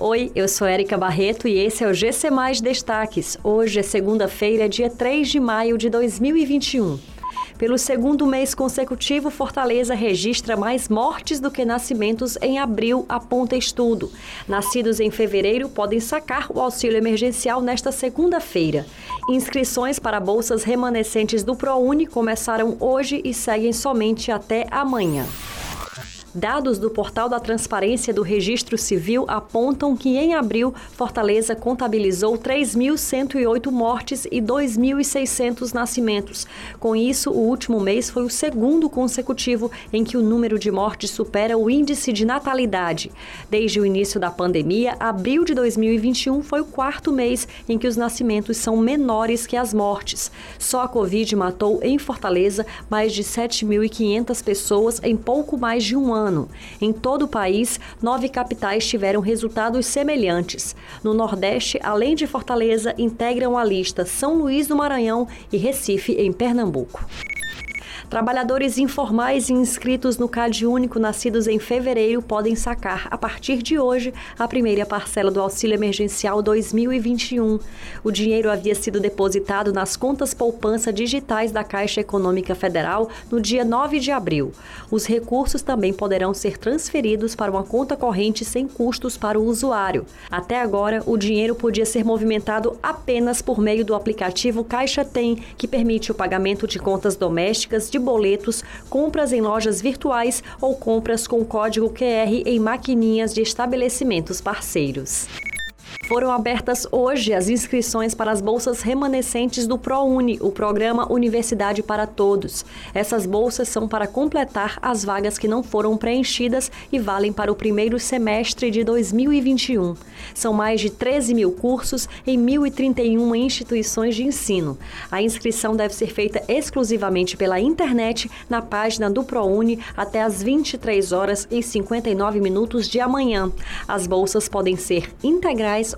Oi, eu sou Érica Barreto e esse é o GC Mais Destaques. Hoje é segunda-feira, dia 3 de maio de 2021. Pelo segundo mês consecutivo, Fortaleza registra mais mortes do que nascimentos em abril, aponta estudo. Nascidos em fevereiro podem sacar o auxílio emergencial nesta segunda-feira. Inscrições para bolsas remanescentes do ProUni começaram hoje e seguem somente até amanhã. Dados do Portal da Transparência do Registro Civil apontam que em abril, Fortaleza contabilizou 3.108 mortes e 2.600 nascimentos. Com isso, o último mês foi o segundo consecutivo em que o número de mortes supera o índice de natalidade. Desde o início da pandemia, abril de 2021 foi o quarto mês em que os nascimentos são menores que as mortes. Só a Covid matou em Fortaleza mais de 7.500 pessoas em pouco mais de um ano ano. Em todo o país, nove capitais tiveram resultados semelhantes. No Nordeste, além de Fortaleza, integram a lista São Luís do Maranhão e Recife, em Pernambuco. Trabalhadores informais e inscritos no CAD Único nascidos em fevereiro podem sacar, a partir de hoje, a primeira parcela do Auxílio Emergencial 2021. O dinheiro havia sido depositado nas contas poupança digitais da Caixa Econômica Federal no dia 9 de abril. Os recursos também poderão ser transferidos para uma conta corrente sem custos para o usuário. Até agora, o dinheiro podia ser movimentado apenas por meio do aplicativo Caixa Tem, que permite o pagamento de contas domésticas de de boletos, compras em lojas virtuais ou compras com código QR em maquininhas de estabelecimentos parceiros. Foram abertas hoje as inscrições para as bolsas remanescentes do ProUni, o programa Universidade para Todos. Essas bolsas são para completar as vagas que não foram preenchidas e valem para o primeiro semestre de 2021. São mais de 13 mil cursos em 1.031 instituições de ensino. A inscrição deve ser feita exclusivamente pela internet na página do ProUni até às 23 horas e 59 minutos de amanhã. As bolsas podem ser integrais